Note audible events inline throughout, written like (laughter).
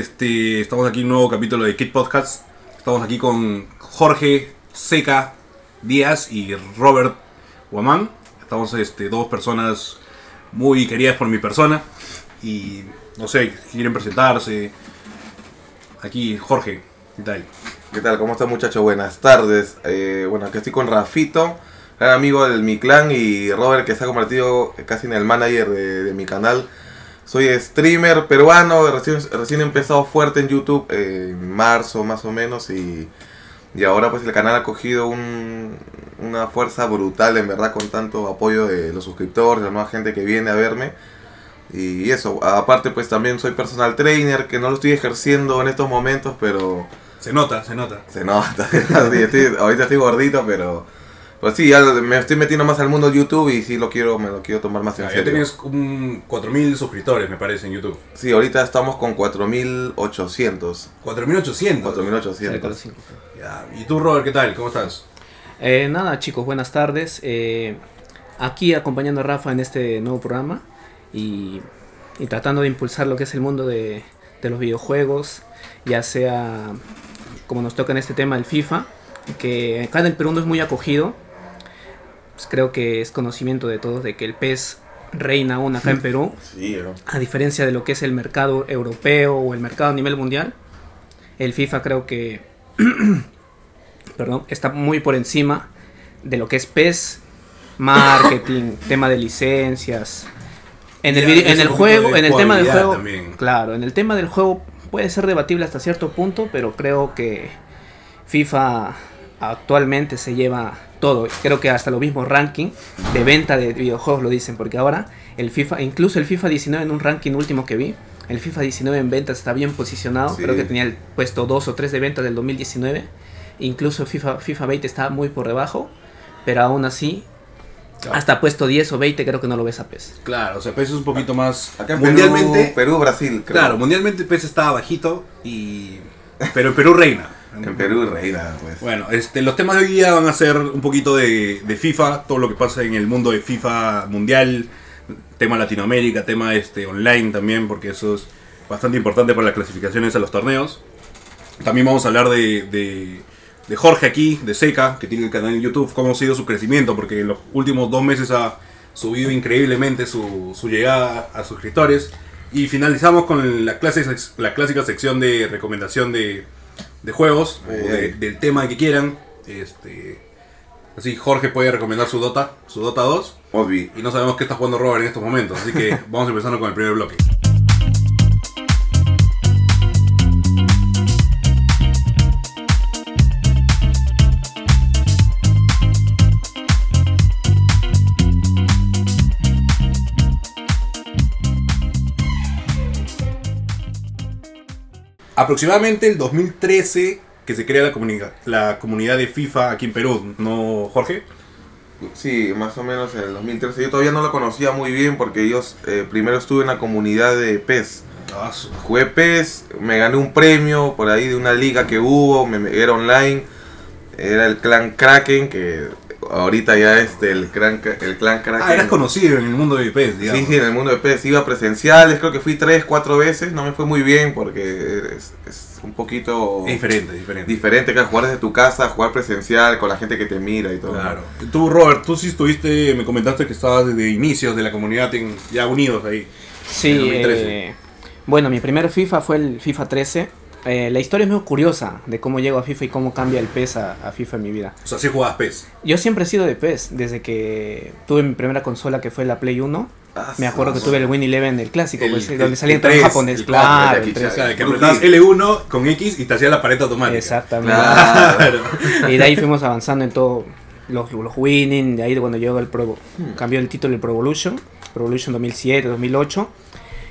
Este, estamos aquí en un nuevo capítulo de Kid Podcast. Estamos aquí con Jorge Seca Díaz y Robert Guamán. Estamos este, dos personas muy queridas por mi persona. Y no sé, quieren presentarse. Aquí, Jorge, ¿qué tal? ¿Qué tal? ¿Cómo están muchachos? Buenas tardes. Eh, bueno, aquí estoy con Rafito, gran amigo de mi clan, y Robert, que se ha convertido casi en el manager de mi canal. Soy streamer peruano, recién, recién he empezado fuerte en YouTube eh, en marzo más o menos y, y ahora pues el canal ha cogido un- una fuerza brutal en verdad con tanto apoyo de los suscriptores, la nueva gente que viene a verme. Y eso, aparte pues también soy personal trainer, que no lo estoy ejerciendo en estos momentos, pero Se nota, se nota. se nota. (laughs) Sí, estoy- ahorita estoy gordito, pero pues sí, ya me estoy metiendo más al mundo de YouTube y sí lo quiero, me lo quiero tomar más en Ya, ya serio. tienes un 4.000 suscriptores, me parece, en YouTube. Sí, ahorita estamos con 4800. 4.800. 4800. Ya. ¿Y tú, Robert, qué tal? ¿Cómo estás? Eh, nada, chicos, buenas tardes. Eh, aquí acompañando a Rafa en este nuevo programa y, y tratando de impulsar lo que es el mundo de, de los videojuegos, ya sea como nos toca en este tema el FIFA, que acá en el Perú no es muy acogido. Pues creo que es conocimiento de todos de que el PES reina aún acá en Perú. Sí, ¿no? A diferencia de lo que es el mercado europeo o el mercado a nivel mundial, el FIFA creo que (clears throat) perdón, está muy por encima de lo que es PES, marketing, (coughs) tema de licencias. En el, Ya, en el juego, en el tema del juego, también. claro, en el tema del juego puede ser debatible hasta cierto punto, pero creo que FIFA actualmente se lleva todo. Creo que hasta los mismos ranking de venta de videojuegos lo dicen, porque ahora el FIFA, incluso el FIFA 19 en un ranking último que vi, el FIFA 19 en ventas está bien posicionado. Sí. Creo que tenía el puesto 2 o 3 de ventas del 2019. Incluso FIFA, FIFA 20 está muy por debajo, pero aún así, Claro. hasta puesto 10 o 20 creo que no lo ves a PES. Claro, o sea, PES es un poquito más... Acá en mundialmente... Perú, Perú, Brasil, creo. Claro, mundialmente PES está bajito y... Pero en Perú reina. En Perú reina, pues. Bueno, este, los temas de hoy día van a ser un poquito de, de FIFA, todo lo que pasa en el mundo de FIFA mundial, tema Latinoamérica, tema este, online también, porque eso es bastante importante para las clasificaciones a los torneos. También vamos a hablar de, de, de Jorge aquí, de Seca, que tiene el canal en YouTube, cómo ha sido su crecimiento, porque en los últimos dos meses ha subido increíblemente su, su llegada a suscriptores. Y finalizamos con la, clase, la clásica sección de recomendación de, de juegos, o de- del tema que quieran. Este, así, Jorge puede recomendar su Dota, su Dota 2. Obvi. Y no sabemos qué está jugando Robert en estos momentos, así que (laughs) vamos empezando con el primer bloque. Aproximadamente el 2013 que se crea la, comunica- la comunidad de FIFA aquí en Perú, ¿no, Jorge? Sí, más o menos en el 2013. Yo todavía no lo conocía muy bien porque yo eh, primero estuve en la comunidad de PES. Ah, Jugué PES, me gané un premio por ahí de una liga que hubo, me- era online. Era el clan Kraken, que ahorita ya es del clan, el clan Kraken. Ah, eras conocido en el mundo de PES, digamos. Sí, sí, en el mundo de PES iba presenciales, creo que fui tres, cuatro veces, no me fue muy bien porque es, es un poquito Es diferente, diferente. diferente que jugar desde tu casa, jugar presencial con la gente que te mira y todo. Claro. Tú, Robert, tú sí estuviste, me comentaste que estabas desde inicios de la comunidad en- ya unidos ahí. En Sí, 2013. eh, bueno, mi primer FIFA fue el FIFA 13. Eh, la historia es muy curiosa de cómo llego a FIFA y cómo cambia el PES a, a FIFA en mi vida. O sea, sí jugabas PES. Yo siempre he sido de PES, desde que tuve mi primera consola que fue la Play 1. Ah, Me acuerdo que tuve el Win Eleven, el clásico, El- pues, el- donde salían el todos los 3, japoneses. el cuatro, Claro, el el de 3. O sea, que apretabas L1 con X y te hacía la pared automática. Exactamente. Claro. Y de ahí fuimos avanzando en todo los, los winning, de ahí cuando llegó el Pro, cambió el título el Pro Evolution, Pro Evolution 2007, 2008.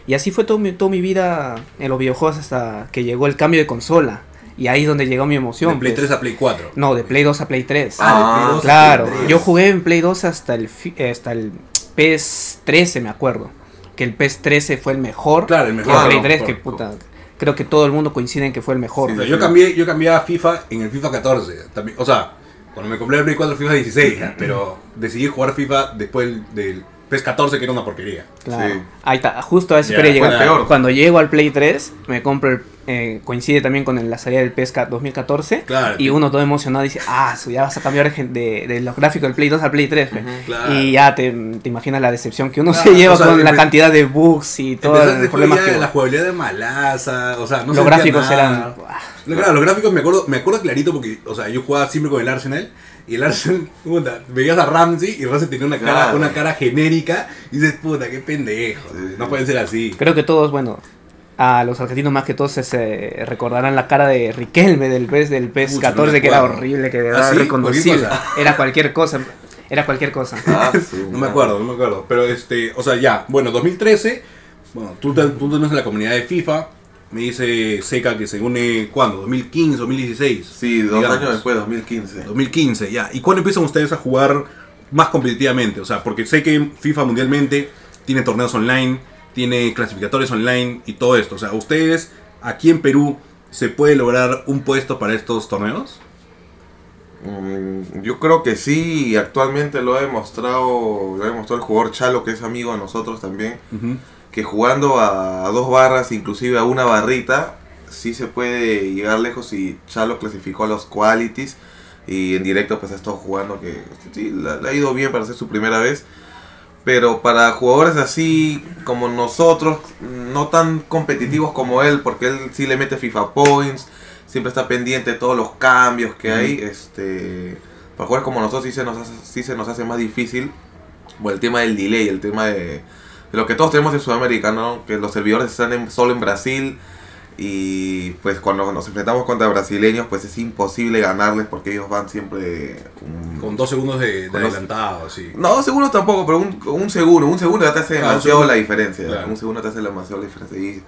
Y así fue todo mi, toda mi vida en los videojuegos hasta que llegó el cambio de consola. Y ahí es donde llegó mi emoción. De Play pues. 3 a Play 4. No, de Play 2 a Play 3. Ah, de Play 2 a claro. Play 3. Yo jugué en Play 2 hasta el, eh, hasta el PS 13, me acuerdo. Que el PS 13 fue el mejor. Claro, el Y mejor. el Play Claro, 3, por- que puta. Creo que todo el mundo coincide en que fue el mejor. O sea, yo cambié, yo cambié a FIFA en el FIFA 14. También, o sea, cuando me compré el Play 4 FIFA 16, ya, pero decidí jugar FIFA después del, del- PES 14 que era una porquería. Claro. Sí. Ahí está, justo a eso quería llegar. peor. Cuando llego al Play 3, me compro el. eh, coincide también con el- la salida del PES 2014. Claro. Y uno todo emocionado dice: Ah, su, ya vas a cambiar de, de- de los gráficos del Play 2 al Play 3. pe". Claro. Y ya te, te imaginas la decepción que uno Claro, se lleva o sea, con la cantidad de bugs y los problemas ya que. la jugabilidad de malaza, o sea, no los gráficos nada. eran. Claro, los gráficos me acuerdo, me acuerdo clarito porque, o sea, yo jugaba siempre con el Arsenal y el Arsenal, puta, veías a Ramsey y Ramsey tenía una cara, Claro. una cara genérica y dices, puta, qué pendejo, Sí, no sí. pueden ser así. Creo que todos, bueno. A los argentinos más que todos se, se recordarán la cara de Riquelme del PES del PES Pucha, 14 no me que era horrible, que ¿Ah, era sí? ¿Cualquier cosa? Era cualquier cosa. Era cualquier cosa. Ah, (laughs) su No me acuerdo, no me acuerdo. Pero este, o sea, ya, bueno, 2013, bueno, tú, tú tenés en la comunidad de FIFA, me dice Seca que se une, ¿cuándo? ¿2015, 2016? Sí, dos digamos. años después, 2015. 2015, ya. ¿Y cuándo empiezan ustedes a jugar más competitivamente? O sea, porque sé que FIFA mundialmente tiene torneos online, tiene clasificatorios online y todo esto. O sea, ¿ustedes aquí en Perú se puede lograr un puesto para estos torneos? Mm, Yo creo que sí, y actualmente lo ha demostrado, lo ha demostrado el jugador Chalo, que es amigo de nosotros también, que jugando a, a dos barras, inclusive a una barrita, sí se puede llegar lejos y Chalo clasificó a los qualities y en directo pues ha estado jugando que sí, le, le ha ido bien para ser su primera vez. Pero para jugadores así como nosotros, no tan competitivos como él, porque él sí le mete FIFA Points, siempre está pendiente de todos los cambios que hay. Este, para jugadores como nosotros sí se nos hace, sí se nos hace más difícil. Bueno, el tema del delay, el tema de, de lo que todos tenemos en Sudamérica, ¿no? Que los servidores están en- solo en Brasil y pues cuando nos enfrentamos contra brasileños pues es imposible ganarles porque ellos van siempre un- Con dos segundos de, Con adelantado, así. no, dos segundos tampoco, pero un, un segundo. Un segundo ya te hace Claro, un demasiado la diferencia. Claro. Un segundo te hace demasiado la diferencia. Y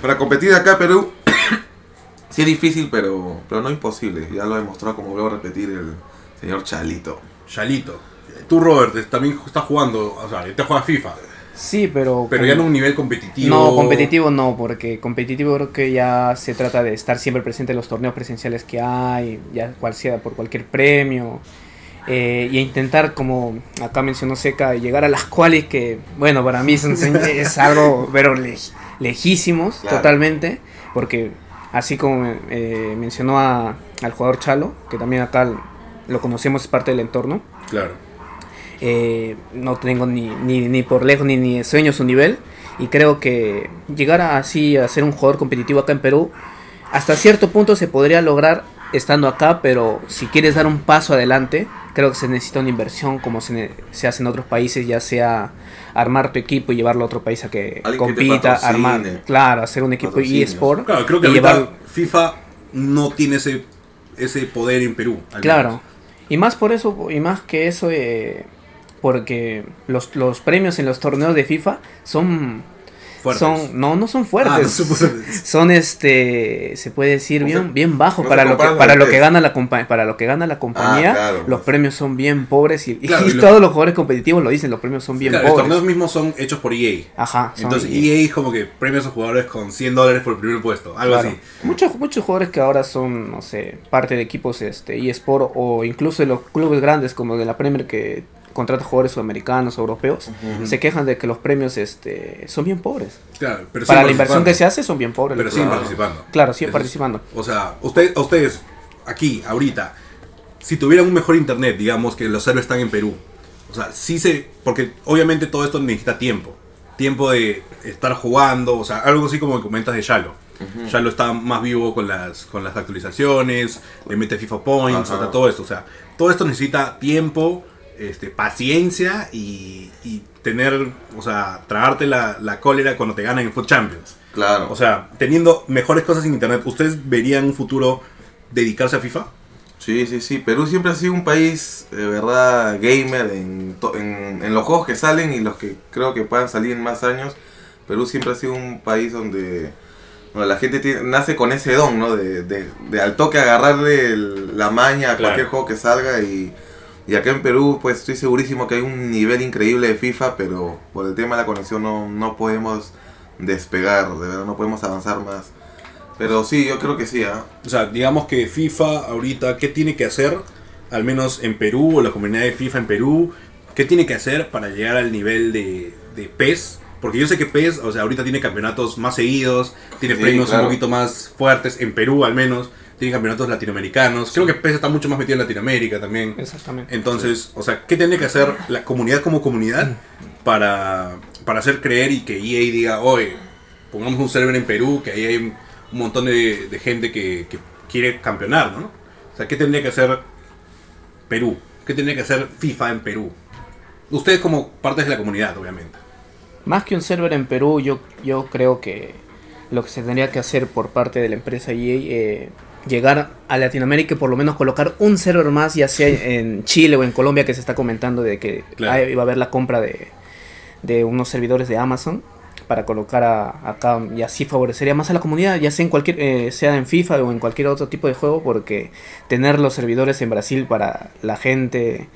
para competir acá, Perú, (coughs) sí es difícil, pero, pero no imposible. Ya lo ha demostrado, como vuelvo a repetir, el señor Chalito. Chalito. Tú, Robert, también estás jugando, o sea, te juegas FIFA, Sí, pero. pero ya no un nivel competitivo. No, competitivo no, porque competitivo creo que ya se trata de estar siempre presente en los torneos presenciales que hay, ya cual sea por cualquier premio. eh, y intentar, como acá mencionó Seca, llegar a las cuales que, bueno, para mí son- (laughs) es algo, pero le- lejísimos Claro. totalmente, porque así como eh, mencionó a- al jugador Chalo, que también acá lo conocemos, es parte del entorno, Claro. Eh, no tengo ni, ni, ni por lejos ni, ni sueño su nivel. Y creo que llegar a- así a ser un jugador competitivo acá en Perú, hasta cierto punto se podría lograr estando acá, pero si quieres dar un paso adelante, creo que se necesita una inversión como se, ne- se hace en otros países, ya sea armar tu equipo y llevarlo a otro país a que Alguien que compita, patrocine. armar, claro, hacer un equipo eSport. Claro, creo que y llevar- FIFA no tiene ese, ese poder en Perú. Claro. menos. Y más por eso, y más que eso, eh, porque los, los premios en los torneos de FIFA son Fuertes. son no no son Ah, fuertes no son fuertes. son este se puede decir bien bien bajos no para lo que para lo que gana la compa- para lo que gana la compañía Ah, claro, los pues. premios son bien pobres y, Claro, todos los jugadores competitivos lo dicen los premios son bien Claro, los pobres torneos mismos son hechos por EA. ajá Entonces EA es como que premia a jugadores con 100 dólares por el primer puesto, algo así. muchos muchos jugadores que ahora son no sé parte de equipos este eSport o incluso de los clubes grandes como de la Premier que contrata jugadores sudamericanos o europeos se quejan de que los premios este son bien pobres Claro, pero para la inversión que se hace son bien pobres Pero siguen participando. claro siguen participando O sea, usted, ustedes, aquí, ahorita, si tuvieran un mejor internet, digamos que los servers están en Perú, o sea, sí se. Porque obviamente todo esto necesita tiempo. Tiempo de estar jugando, o sea, algo así como comentas de Shalo. Shalo está más vivo con las, con las actualizaciones, le mete FIFA Points, o sea, todo esto. O sea, todo esto necesita tiempo, este, paciencia y, y tener, o sea, tragarte la, la cólera cuando te ganan en Foot Champions. Claro. O sea, teniendo mejores cosas en internet, ¿ustedes verían un futuro dedicarse a FIFA? Sí, sí, sí. Perú siempre ha sido un país, de verdad, gamer en, to- en, en los juegos que salen y los que creo que puedan salir en más años. Perú siempre ha sido un país donde, la gente tiene- nace con ese don, ¿no? De, de, de al toque agarrarle el- la maña a Claro. cualquier juego que salga y, y acá en Perú, pues estoy segurísimo que hay un nivel increíble de FIFA, pero por el tema de la conexión no, no podemos despegar, de verdad, no podemos avanzar más. Pero sí, yo creo que sí, ¿ah? O sea, digamos que FIFA ahorita, ¿qué tiene que hacer? Al menos en Perú, o la comunidad de FIFA en Perú, ¿qué ¿qué tiene que hacer para llegar al nivel de, de PES? Porque yo sé que PES, o sea, ahorita tiene campeonatos más seguidos, tiene Sí, premios claro. un poquito más fuertes, en Perú al menos, tiene campeonatos latinoamericanos. Creo que PES está mucho más metido en Latinoamérica también. Exactamente. Entonces, o sea, ¿qué tiene que hacer la comunidad como comunidad para, para hacer creer y que EA diga, oye, pongamos un server en Perú, que ahí hay un montón de, de gente que, que quiere campeonar, ¿no? O sea, ¿qué tendría que hacer Perú? ¿Qué tendría que hacer FIFA en Perú? Ustedes como partes de la comunidad, obviamente. Más que un server en Perú, yo, yo creo que lo que se tendría que hacer por parte de la empresa EA, eh, llegar a Latinoamérica y por lo menos colocar un server más, ya sea (laughs) en Chile o en Colombia, que se está comentando de que Claro. va a haber la compra de, de unos servidores de Amazon para colocar a- acá y así favorecería más a la comunidad, ya sea en cualquier, eh, sea en FIFA o en cualquier otro tipo de juego, porque tener los servidores en Brasil para la gente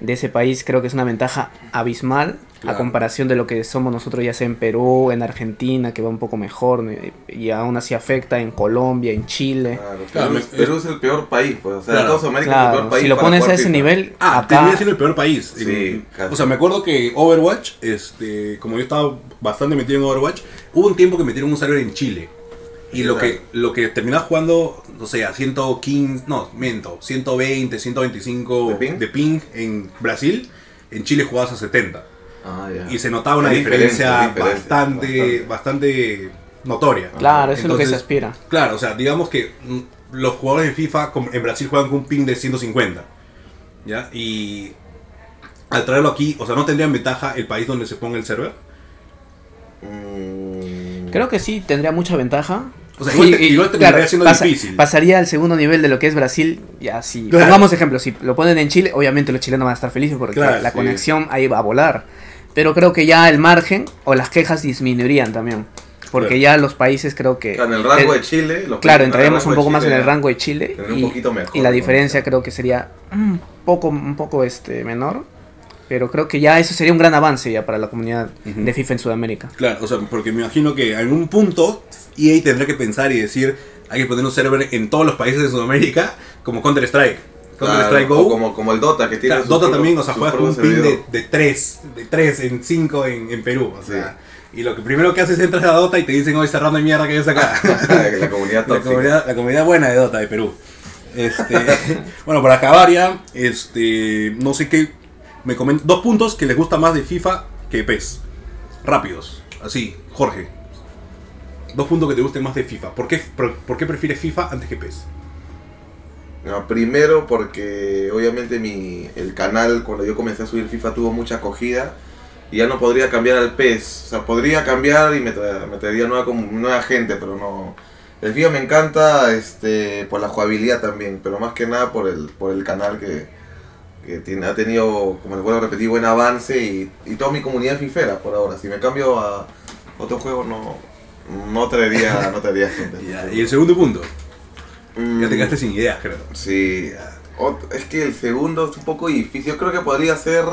de ese país creo que es una ventaja abismal Claro. a comparación de lo que somos nosotros ya sea en Perú, en Argentina, que va un poco mejor, ¿no? y, aún así afecta en Colombia, en Chile. Claro, Claro, Perú, me- es, Perú es el peor país, pues. O sea, Claro. de toda Sudamérica es el peor país. si lo pones a ese FIFA. nivel, Ah, acá termina siendo el peor país. Sí, En- casi. o sea, me acuerdo que Overwatch, este, como yo estaba bastante metido en Overwatch, hubo un tiempo que metieron un server en Chile. Y lo que, lo que terminaba jugando, no sé, a 115, no, miento, 120, 125 ¿De ping? de ping en Brasil, en Chile jugabas a 70. Ah, ya. Y se notaba una diferencia, bastante, bastante notoria. claro, eso es lo que se aspira. Claro, o sea, digamos que los jugadores de FIFA en Brasil juegan con un ping de 150. ¿Ya? Y al traerlo aquí, o sea, ¿no tendrían ventaja el país donde se ponga el server? Mm, Creo que sí, tendría mucha ventaja. O sea, igual te- igual terminaría siendo difícil. Pasaría al segundo nivel de lo que es Brasil. Ya, si Claro. pongamos ejemplo, si lo ponen en Chile, obviamente los chilenos van a estar felices porque Claro, la sí. conexión ahí va a volar. Pero creo que ya el margen o las quejas disminuirían también. Porque Claro. ya los países creo que... claro, en el rango eh, de Chile. los Claro, entraríamos un poco más en Chile, el rango de Chile. tener un Y, poquito mejor, y la diferencia creo que sería un poco, un poco este, menor. Pero creo que ya eso sería un gran avance ya para la comunidad Ujú. de FIFA en Sudamérica. Claro, o sea, porque me imagino que en un punto EA tendrá que pensar y decir, hay que poner un server en todos los países de Sudamérica, como Counter Strike. Counter Claro, Strike o Go. Como, como el Dota, que tiene Claro, Dota también, o sea, juegas con un pin de, servidor. de 3, de 3 en 5 en, en Perú, o sea. Sí. Y lo que primero que haces es entras a Dota y te dicen, hoy cerrando de mierda que es acá. (laughs) la comunidad la, tóxica. comunidad, la comunidad buena de Dota de Perú. Este, (laughs) bueno, para acabar ya, este, no sé qué, me comentan, dos puntos que les gusta más de FIFA que PES. Rápidos, así, Jorge. Dos puntos que te gusten más de FIFA. ¿Por qué, por, qué prefieres FIFA antes que PES? No, primero porque obviamente mi, el canal cuando yo comencé a subir FIFA tuvo mucha acogida y ya no podría cambiar al PES. O sea, podría cambiar y me, tra- me traería nueva, nueva gente, pero no. El FIFA me encanta este, por la jugabilidad también, pero más que nada por el, por el canal que, que tiene, ha tenido, como les vuelvo a repetir, buen avance y, y toda mi comunidad fifera por ahora. Si me cambio a otro juego no, no traería, no traería gente. (laughs) Y el segundo punto, Mm. ya te quedaste sin ideas, creo. Sí, es que el segundo es un poco difícil. Yo creo que podría ser.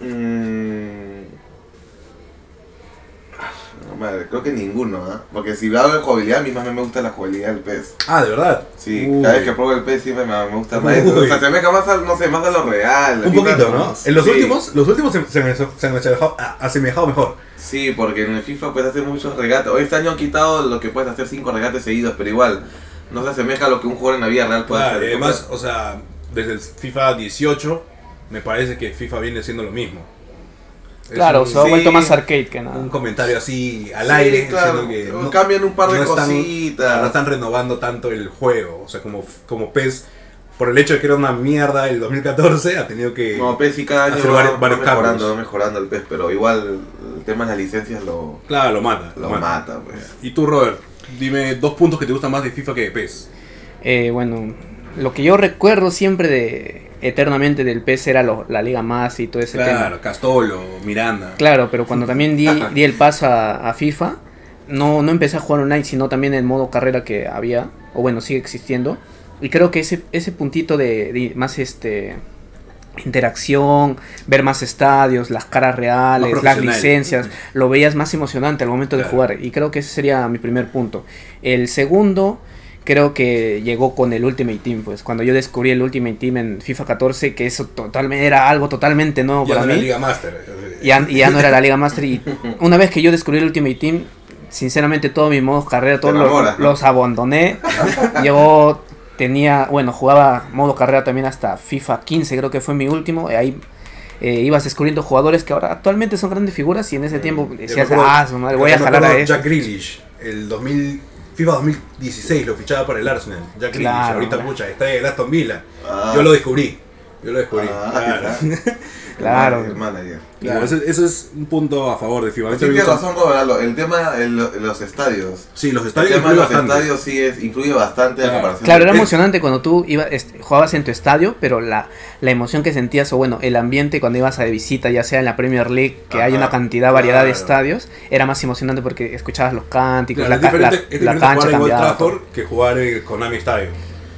mm, no, madre, creo que ninguno, ¿ah? Porque si hablo de jugabilidad, a mí más me gusta la jugabilidad del PES. Ah, de verdad. Sí, Uy. cada vez que pruebo el PES siempre me, me gusta más. Uy. O sea, se me más al, no sé, más a lo real. Un poquito, ¿no? En los Sí. últimos, los últimos se, se me, se me asemejado, a- asemejado mejor. Sí, porque en el FIFA puedes hacer muchos regates. Hoy este año han quitado lo que puedes hacer cinco regates seguidos, pero igual no se asemeja a lo que un jugador en la vida real puede Claro, hacer. y además, o sea, desde el FIFA 18, me parece que FIFA viene siendo lo mismo. Claro, un, se ha sí. vuelto más arcade que nada. un comentario así al Sí, aire, claro. diciendo que Cambian un par de están, cositas. no están renovando tanto el juego. O sea, como, como PES, por el hecho de que era una mierda el 2014, ha tenido que... No, PES sí cada año hacer va, varios- va mejorando, cambios. va mejorando el PES, pero igual el tema de las licencias lo, Claro, lo mata. lo lo mata. mata, pues. Y tú, Robert, dime dos puntos que te gustan más de FIFA que de PES. Eh, bueno, lo que yo recuerdo siempre de eternamente del PES era lo- la Liga Más y todo ese Claro, tema. Castolo, Miranda. Claro, pero cuando (laughs) también di, di el paso a, a FIFA, no, no empecé a jugar online, sino también el modo carrera que había, o bueno, sigue existiendo. Y creo que ese, ese puntito de, de más este interacción, ver más estadios, las caras reales, las licencias, lo veías más emocionante al momento de Claro. jugar. Y creo que ese sería mi primer punto. El segundo, creo que llegó con el Ultimate Team, pues cuando yo descubrí el Ultimate Team en FIFA 14, que eso totalmente era algo totalmente nuevo Ya para no era mí. Liga Master. Y ya, y ya no era la Liga Master. Y (laughs) una vez que yo descubrí el Ultimate Team, sinceramente todos mis modos carrera, todos los, abandoné. (laughs) yo tenía, bueno, jugaba modo carrera también hasta FIFA 15, creo que fue mi último. y ahí eh, ibas descubriendo jugadores que ahora actualmente son grandes figuras y en ese tiempo decías, ah, su madre, voy a jalar a este. Jack Grealish, el 2000, FIFA 2016 lo fichaba para el Arsenal. Jack Grealish, Claro, ahorita pucha, está en el Aston Villa. Ah. Yo lo descubrí. Yo lo descubrí. Ah, claro. (laughs) Claro. El manager. Claro, Eso, eso es un punto a favor de FIFA. A mí Sí, también tienes razón, Roberto. El tema de los estadios. Sí, los El estadios tema de los bastante. estadios sí es, influye bastante a Claro. comparación. Claro, era de- emocionante cuando tú ibas, este, jugabas en tu estadio, pero la, la emoción que sentías, o bueno, el ambiente cuando ibas a de visita, ya sea en la Premier League, que hay Ajá, una cantidad, variedad de estadios, era más emocionante porque escuchabas los cánticos, Claro, la, la- la diferente cancha jugar en Old cambiaba. todo. Trafford que jugar en el Konami Stadium.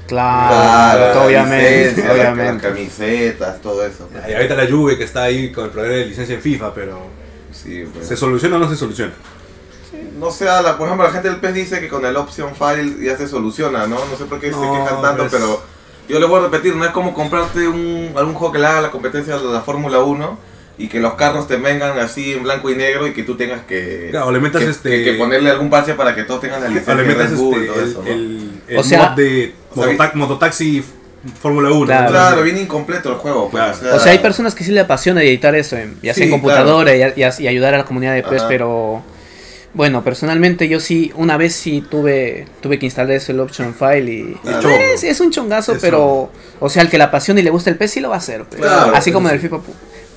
Claro, la obviamente, licencia, obviamente. Las camisetas, todo eso. Y ahorita la Juve que está ahí con el problema de licencia en FIFA, pero Sí, pues. ¿se soluciona o no se soluciona? No sé, la, por ejemplo, la gente del PES dice que con el option file ya se soluciona, ¿no? No sé por qué se No, quejan tanto, pues- pero yo le voy a repetir, no es como comprarte un, algún juego que le haga la competencia de la Fórmula 1 y que los carros te vengan así en blanco y negro y que tú tengas que, Claro, le metas que, este- que- que ponerle algún parche para que todos tengan la (laughs) licencia Ah, le de metas Red Bull y este, todo el, eso, ¿no? el- el O sea- mod de O sea, mototaxi Fórmula 1. Claro. Claro, viene incompleto el juego. pues, Claro. O sea, hay personas que sí le apasiona editar eso, en- ya sea Sí, en computadora y, y- y ayudar a la comunidad de PES, Ajá. pero bueno, personalmente yo sí, una vez sí tuve tuve que instalar eso, el option file y Claro. es, es un chongazo, Es pero o sea, al que le apasiona y le gusta el PES sí lo va a hacer. pues. Claro, Así como en el. FIFA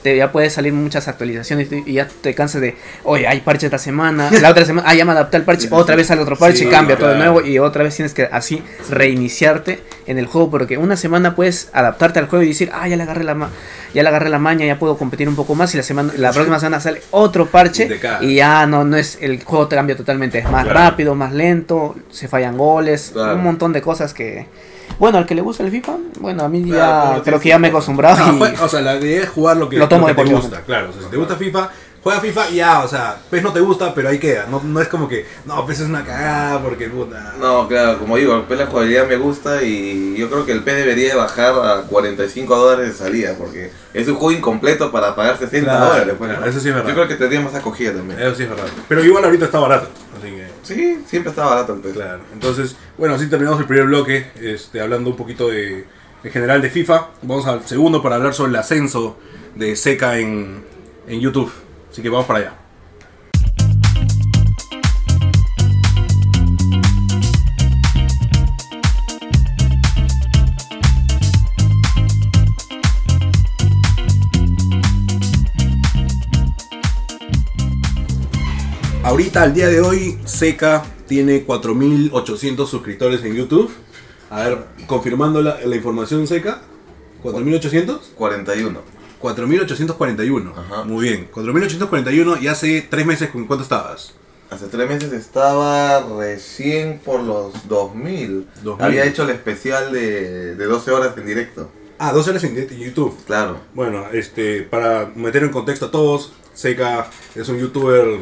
te, ya puede salir muchas actualizaciones y, y ya te cansas de, oye, hay parche esta semana, la otra semana, ah, ya me adapté al parche, otra vez sale otro parche, Sí, cambia todo de nuevo y otra vez tienes que así reiniciarte en el juego porque una semana puedes adaptarte al juego y decir, ah, ya le agarré la ma ya le agarré la maña, ya puedo competir un poco más y la semana la próxima semana sale otro parche Y ya no no es el juego te cambia totalmente, es más Claro. rápido, más lento, se fallan goles, Claro. un montón de cosas que bueno, al que le gusta el FIFA, bueno, a mí Claro, ya creo tienes que ya me he que- acostumbrado Ah, y jue- o sea, la idea es jugar lo que, Lo tomo que te gusta, claro. O sea, si te gusta FIFA, juega FIFA y ya, o sea, PES no te gusta, pero ahí queda. No, no es como que, no, PES es una cagada porque puta. No, claro, como digo, el PES la jugabilidad me gusta y yo creo que el PES debería de bajar a 45 dólares de salida porque es un juego incompleto para pagar 60 Claro, dólares. pues, claro, ¿no? eso sí es verdad. Yo creo que tendría más acogida también. Eso sí es verdad. Pero igual ahorita está barato. Sí, siempre está barato el. Claro, entonces, bueno, así terminamos el primer bloque, este, hablando un poquito de, en general de FIFA. Vamos al segundo para hablar sobre el ascenso de Seca en, en YouTube. Así que vamos para allá. Ahorita, al día de hoy, Seca tiene 4.800 suscriptores en YouTube. A ver, confirmando la, la información Seca. ¿4.800? 41. 4.841. Ajá. Muy bien. 4.841 y hace tres meses con cuánto estabas. Hace tres meses estaba recién por los 2000. 2000. Había hecho el especial de, de 12 horas en directo. Ah, dos horas en directo en YouTube. Claro. Bueno, este, para meter en contexto a todos, Seca es un youtuber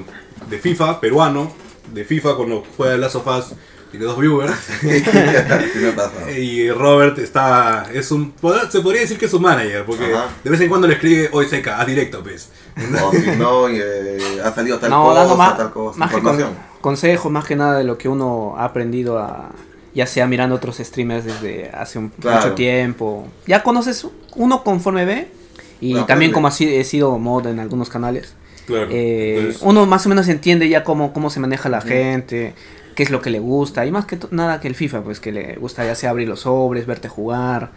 de FIFA, peruano, de FIFA cuando juega Last of Us, tiene dos viewers. (laughs) (laughs) Y Robert está, es un, se podría decir que es un manager, porque Ajá. de vez en cuando le escribe, hoy Seca, a directo, pues. Si (laughs) no, y, eh, ha salido tal no, cosa, dando más, tal cosa. más que con- consejos, más que nada de lo que uno ha aprendido a, ya sea mirando otros streamers desde hace un, Claro. mucho tiempo. Ya conoces uno conforme ve y también como así he sido mod en algunos canales. Claro. eh, uno más o menos entiende ya cómo, cómo se maneja la gente, qué es lo que le gusta y más que nada que el FIFA, pues que le gusta ya sea abrir los sobres, verte jugar,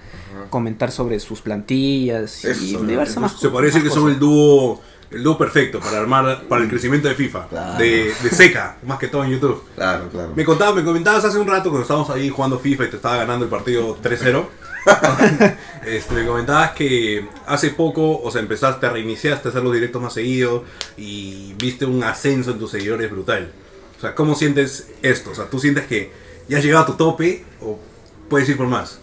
comentar sobre sus plantillas y diversas más se decir que son el dúo, el dúo perfecto para armar, para el crecimiento de FIFA, Claro. de, de Seca, más que todo en YouTube. Claro, claro. Me contabas, me comentabas hace un rato cuando estábamos ahí jugando FIFA y te estaba ganando el partido 3-0. (laughs) este, me comentabas que hace poco, o sea, empezaste, reiniciaste a hacer los directos más seguidos y viste un ascenso en tus seguidores brutal. O sea, ¿cómo sientes esto? O sea, ¿tú sientes que ya has llegado a tu tope o puedes ir por más?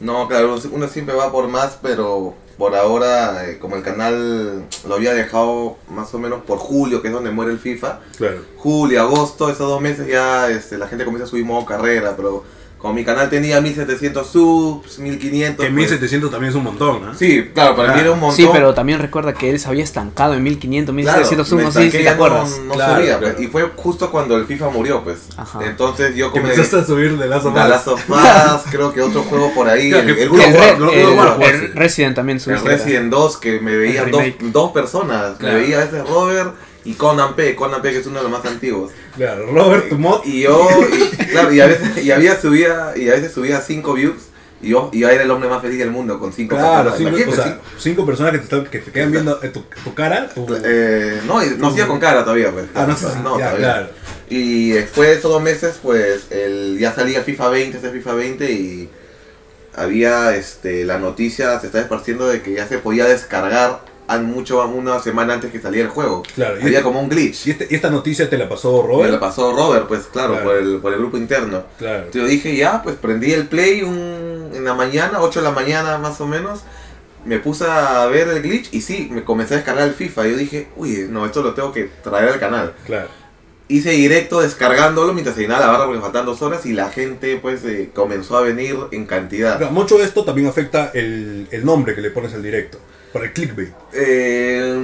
No, claro, uno siempre va por más, pero por ahora, eh, como el canal lo había dejado más o menos por julio, que es donde muere el FIFA, Claro. julio, agosto, esos dos meses ya este, la gente comienza a subir modo carrera, pero Como mi canal tenía 1700 subs, 1500. Que pues- 1700 también es un montón, ¿no? Sí, claro, para mí Claro. era un montón. Sí, pero también recuerda que él se había estancado en 1500, Claro, 1600 me no sé si estanqué, te acuerdas. No, no Claro, subía, claro. pues, y fue justo cuando el FIFA murió, pues. Ajá. Entonces yo comencé empezaste a subir de Last of Us. The Last of Us, (laughs) creo que otro juego por ahí. Claro, el, el- el, el- el. Resident también el subiste. Resident 2 que me veían El dos, dos personas. Claro. Me veía ese Robert y Conan P. Conan P que es uno de los más antiguos. Claro, Robert, mod. Y yo, y, claro, y a veces, y había subía, y a veces subía 5 views. Y yo, y yo era el hombre más feliz del mundo con 5 Claro, personas. cinco, o sea, cinco personas que te, están, que te quedan viendo eh, tu, tu cara. Tu... Eh, no, no hacía con cara todavía, pues. ah, no. No, ya, todavía. claro. Y después de esos dos meses, pues el, ya salía FIFA 20, ese FIFA 20 y había este, la noticia, se estaba esparciendo de que ya se podía descargar mucho una semana antes que saliera el juego. Claro, y Había este- como un glitch. Y, este- y esta noticia te la pasó Me Robert. la pasó Robert, pues claro, Claro. Por, el, por el grupo interno. Claro. Yo dije, ya, pues prendí el play un, en la mañana, 8 de la mañana más o menos. Me puse a ver el glitch y sí, me comencé a descargar el FIFA. Yo dije, uy, no, esto lo tengo que traer al canal. Claro. hice directo descargándolo mientras se llenaba la barra porque faltaban dos horas y la gente pues eh, comenzó a venir en cantidad. Mucho de esto también afecta el, el nombre que le pones al directo. Para el clickbait. Eh,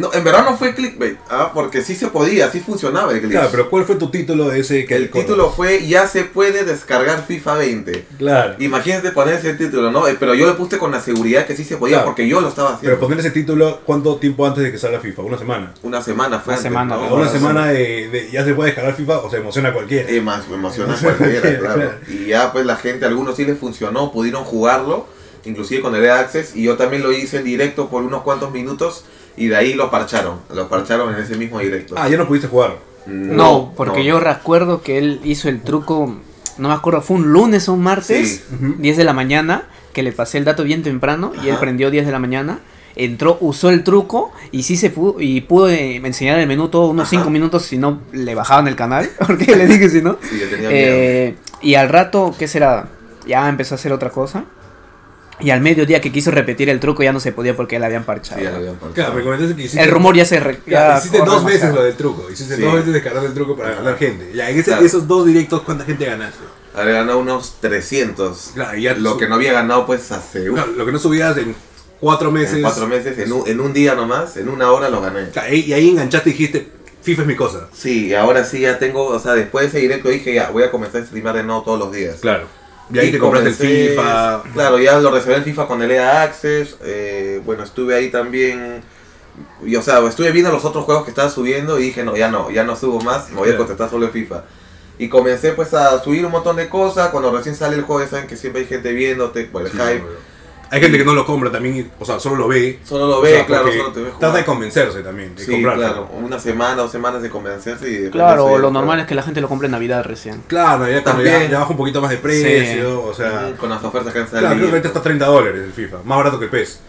no, en verdad no fue clickbait, ¿ah? porque sí se podía, sí funcionaba el glitch. Claro, pero ¿cuál fue tu título de ese que el título fue Ya se puede descargar FIFA 20. Claro. Imagínate poner ese título, ¿no? Eh, Pero yo le puse con la seguridad que sí se podía Claro. porque yo lo estaba Pero haciendo. poner ese título, ¿cuánto tiempo antes de que salga FIFA? ¿Una semana? Una semana fue Una antes, semana, ¿no? Una semana de, de- ya se puede descargar FIFA o se emociona a cualquiera. Eh, más, me emociona (laughs) Emociona cualquiera, cualquiera, claro. claro. Y ya pues la gente, a algunos sí les funcionó, pudieron jugarlo, inclusive con el EA Access, y yo también lo hice en directo por unos cuantos minutos, y de ahí lo parcharon, lo parcharon en ese mismo directo. Ah, ya no pudiste jugar. No, porque no. yo recuerdo que él hizo el truco, no me acuerdo, fue un lunes o un martes, Sí. Ujú. 10 de la mañana, que le pasé el dato bien temprano y él prendió 10 de la mañana. Entró, usó el truco y sí se pudo, y pudo eh, enseñar el menú todo unos Ajá. 5 minutos si no le bajaban el canal, (laughs) porque le dije si no. Sí, yo tenía miedo. Eh, y al rato, ¿qué será? Ya empezó a hacer otra cosa. Y al mediodía que quiso repetir el truco ya no se podía porque la habían parchado. Sí, ya lo habían parchado. Claro, me comentaste que hiciste. el rumor ya se... re- ya hiciste dos veces lo del truco. Hiciste Sí. dos veces descargar el truco para ganar gente. Ya, en ese- Claro. esos dos directos, ¿cuánta gente ganaste? Había ganado unos 300. Claro, y ya Lo que no había ganado pues hace Claro, lo que no subías en cuatro meses. en cuatro meses, en un, en un día nomás, en una hora lo gané. Claro, y ahí enganchaste y dijiste, FIFA es mi cosa. Sí, ahora sí ya tengo, o sea, después de ese directo dije ya, voy a comenzar a streamar de nuevo todos los días. Claro. Y ahí te compraste el FIFA. Claro, ya lo reservé el FIFA con el EA Access. eh, bueno, estuve ahí también. Y, o sea, estuve viendo los otros juegos que estaba subiendo y dije, no, ya no, ya no subo más, me voy a contestar solo en FIFA. Y comencé pues a subir un montón de cosas. Cuando recién sale el juego, ya saben que siempre hay gente viéndote por el Sí, hype. Hay gente que no lo compra también, y- o sea, solo lo ve. Solo lo O ve, sea, claro, solo te ve jugar. Trata de convencerse también, de Sí, comprarlo. claro, una semana, dos semanas de convencerse y después Claro, lo normal es que la gente lo compre en Navidad recién. Claro, ya, También. ya baja un poquito más de precio, o sea... con las ofertas que han Claro, creo que ahorita está 30 dólares el FIFA, más barato que PES.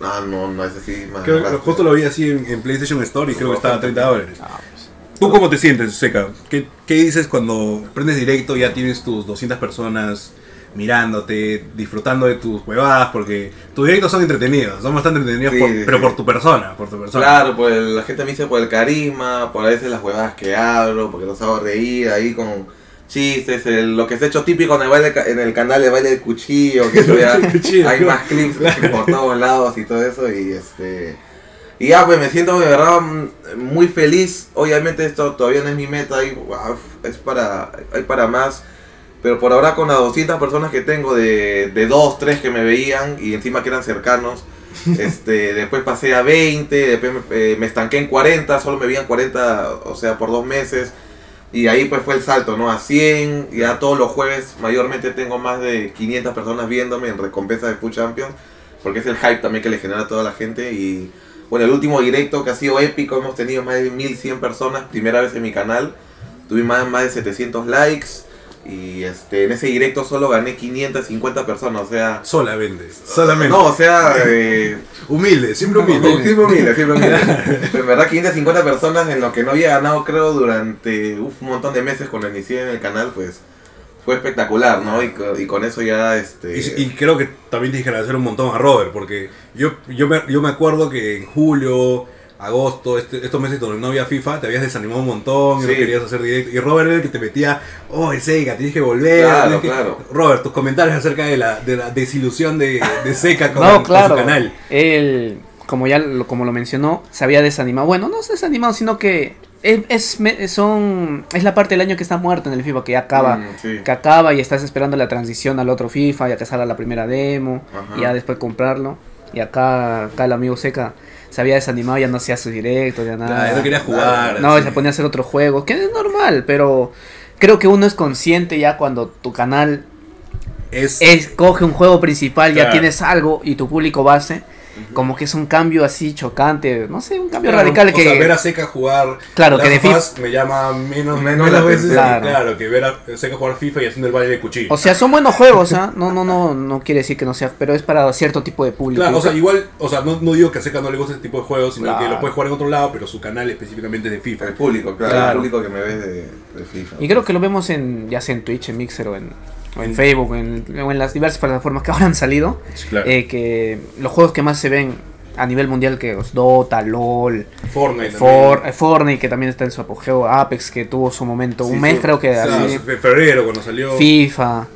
Ah, no, no es así. Más Creo barato. justo lo vi así en, en PlayStation Store y creo que estaba a 30 dólares. Ah, pues. ¿Tú cómo te sientes, Seca? ¿Qué, ¿Qué dices cuando prendes directo y ya tienes tus 200 personas mirándote, disfrutando de tus huevadas? Porque tus directos son entretenidos, son bastante entretenidos, Sí, por- sí, pero sí. por tu persona, por tu persona. Claro, pues la gente me dice por el carisma, por a veces las huevadas que hablo, porque los hago reír ahí con chistes, el- lo que se ha hecho típico en el, baile en el canal de baile del cuchillo, que (laughs) eso ya Cuchillo, hay más clips por todos lados y todo eso y este y ya pues me siento de verdad muy feliz, obviamente esto todavía no es mi meta, y, wow, es para, hay para más. Pero por ahora con las 200 personas que tengo de, de 2, 3 que me veían y encima que eran cercanos, (laughs) este, después pasé a 20, después me, eh, me estanqué en 40, solo me veían 40, o sea, por dos meses. Y ahí pues fue el salto, ¿no? A 100, ya todos los jueves mayormente tengo más de 500 personas viéndome en recompensa de Food Champions, porque es el hype también que le genera a toda la gente. Y bueno, el último directo que ha sido épico, hemos tenido más de 1100 personas, primera vez en mi canal, tuve más, más de 700 likes. Y este, en ese directo solo gané 550 personas, o sea... Solamente, solamente. No, o sea, eh, (laughs) Humilde, siempre humilde. Siempre humilde, siempre (laughs) humilde. En verdad, 550 personas en lo que no había ganado, creo, durante uf, un montón de meses cuando inicié en el canal, pues fue espectacular, ¿no? Y con eso ya, este. Y, y creo que también tienes que agradecer un montón a Robert, porque yo, yo, me, yo me acuerdo que en julio, agosto, este- estos meses donde no había FIFA, te habías desanimado un montón, y no querías hacer directo. Y Robert era el que te metía, oh, Seca, tienes que volver. Claro, tienes que-". claro. Robert, tus comentarios acerca de la, de la desilusión de, de Seca (laughs) con, no, con claro. su canal. Él, como ya lo, como lo mencionó, se había desanimado. Bueno, no se ha desanimado, sino que es, es, son, es la parte del año que está muerto en el FIFA, que ya acaba. Mm, sí. Que acaba y estás esperando la transición al otro FIFA, ya que salga la primera demo, Ajá. y ya después comprarlo. Y acá, acá el amigo Seca se había desanimado, ya no hacía sus directos, ya nada. Claro, no quería jugar. No, se ponía a hacer otro juego, que es normal, pero creo que uno es consciente ya cuando tu canal Es, escoge un juego principal, ya tienes algo y tu público base, como que es un cambio así chocante, no sé, un cambio Claro, radical o que... sea, ver a Seca jugar Claro, que de Us me llama menos, Menos menos la veces claro. claro, que ver a Seca jugar FIFA y haciendo el baile de cuchillo. O sea, son buenos juegos, ¿ah? No, no, no, no quiere decir que no sea, pero es para cierto tipo de público. Claro, o sea, igual, o sea, no, no digo que a Seca no le guste este tipo de juegos, sino Claro. que lo puede jugar en otro lado, pero su canal específicamente es de FIFA. El público, claro, Claro. el público que me ves de, de FIFA. Y creo que lo vemos en, ya sea en Twitch, en Mixer o en, o en Facebook, en, o en las diversas plataformas que (laughs) ahora han salido, Sí, claro. eh, que los juegos que más se ven a nivel mundial que Dota, LOL, Fortnite For- eh, Fortnite que también está en su apogeo, Apex que tuvo su momento, Sí, un mes sí. creo que O sea, así, febrero cuando salió. FIFA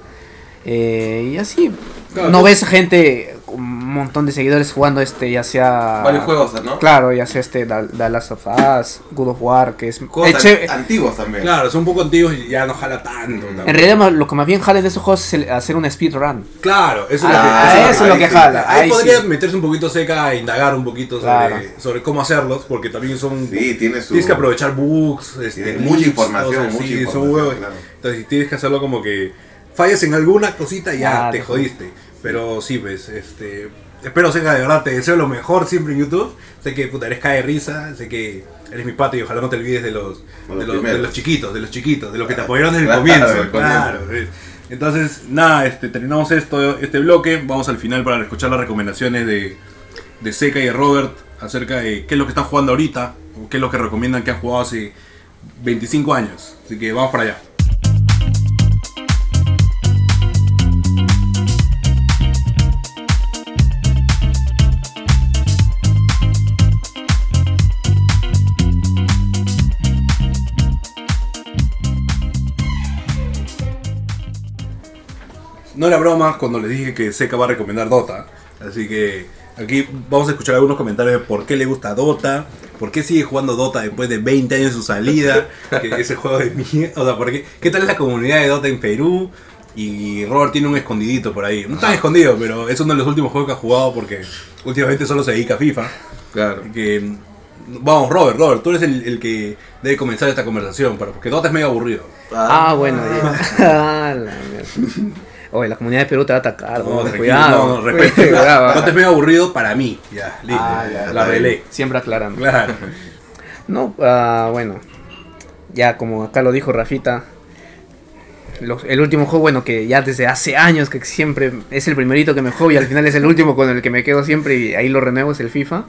eh, y así. Claro, no tú- ves gente con un montón de seguidores jugando este, ya sea Varios juegos, ¿no? Claro, ya sea este The, The Last of Us, God of War, que es Juegos eh, an- antiguos también. Claro, son un poco antiguos y ya no jala tanto. tampoco. en realidad lo que más bien jale de esos juegos es el- hacer un speedrun. Claro, eso Ah, es lo que, eso es lo que sí. jala. Ahí ahí podría sí. meterse un poquito seca a indagar un poquito sobre, Claro. sobre cómo hacerlos, porque también son. Sí, tiene su... Tienes que aprovechar bugs, este, Tiene mucha información, cosas mucha así, son información, claro. Entonces, tienes que hacerlo como que fallas en alguna cosita, ya Ah, te te jodiste. Pero sí, pues, este. Espero, Seca, de verdad, te deseo lo mejor siempre en YouTube. Sé que puta, eres cae de risa, sé que eres mi pato y ojalá no te olvides de los, de los, de primeros. los chiquitos, de los chiquitos, de los que te apoyaron desde el Claro, comienzo. comienzo. Claro. eh. Entonces, nada, este, terminamos esto, este bloque. Vamos al final para escuchar las recomendaciones de, de Seca y de Robert acerca de qué es lo que están jugando ahorita, o qué es lo que recomiendan que han jugado hace 25 años. Así que vamos para allá. No era broma cuando les dije que Seca va a recomendar Dota. Así que aquí vamos a escuchar algunos comentarios de por qué le gusta Dota, por qué sigue jugando Dota después de 20 años de su salida, que ese juego de mierda. O sea, por qué, ¿qué tal es la comunidad de Dota en Perú? Y Robert tiene un escondidito por ahí. No tan escondido, pero es uno de los últimos juegos que ha jugado porque últimamente solo se dedica a FIFA. Claro. Que, vamos, Robert, Robert, tú eres el, el que debe comenzar esta conversación, para- porque Dota es medio aburrido. Ah, bueno. (laughs) Ah, la mierda. Oye, la comunidad de Perú te va a atacar. No, ¿no? cuidado. no, no, (laughs) respeto. Cuidado. Dota es medio aburrido para mí. Ya, listo. Ah, ya, la relé. Siempre aclarando. Claro. (laughs) No, ah, bueno. Ya como acá lo dijo Rafita. los- el último juego, bueno, que ya desde hace años que siempre es el primerito que me juego y al final es el último con el que me quedo siempre y ahí lo renuevo es el FIFA.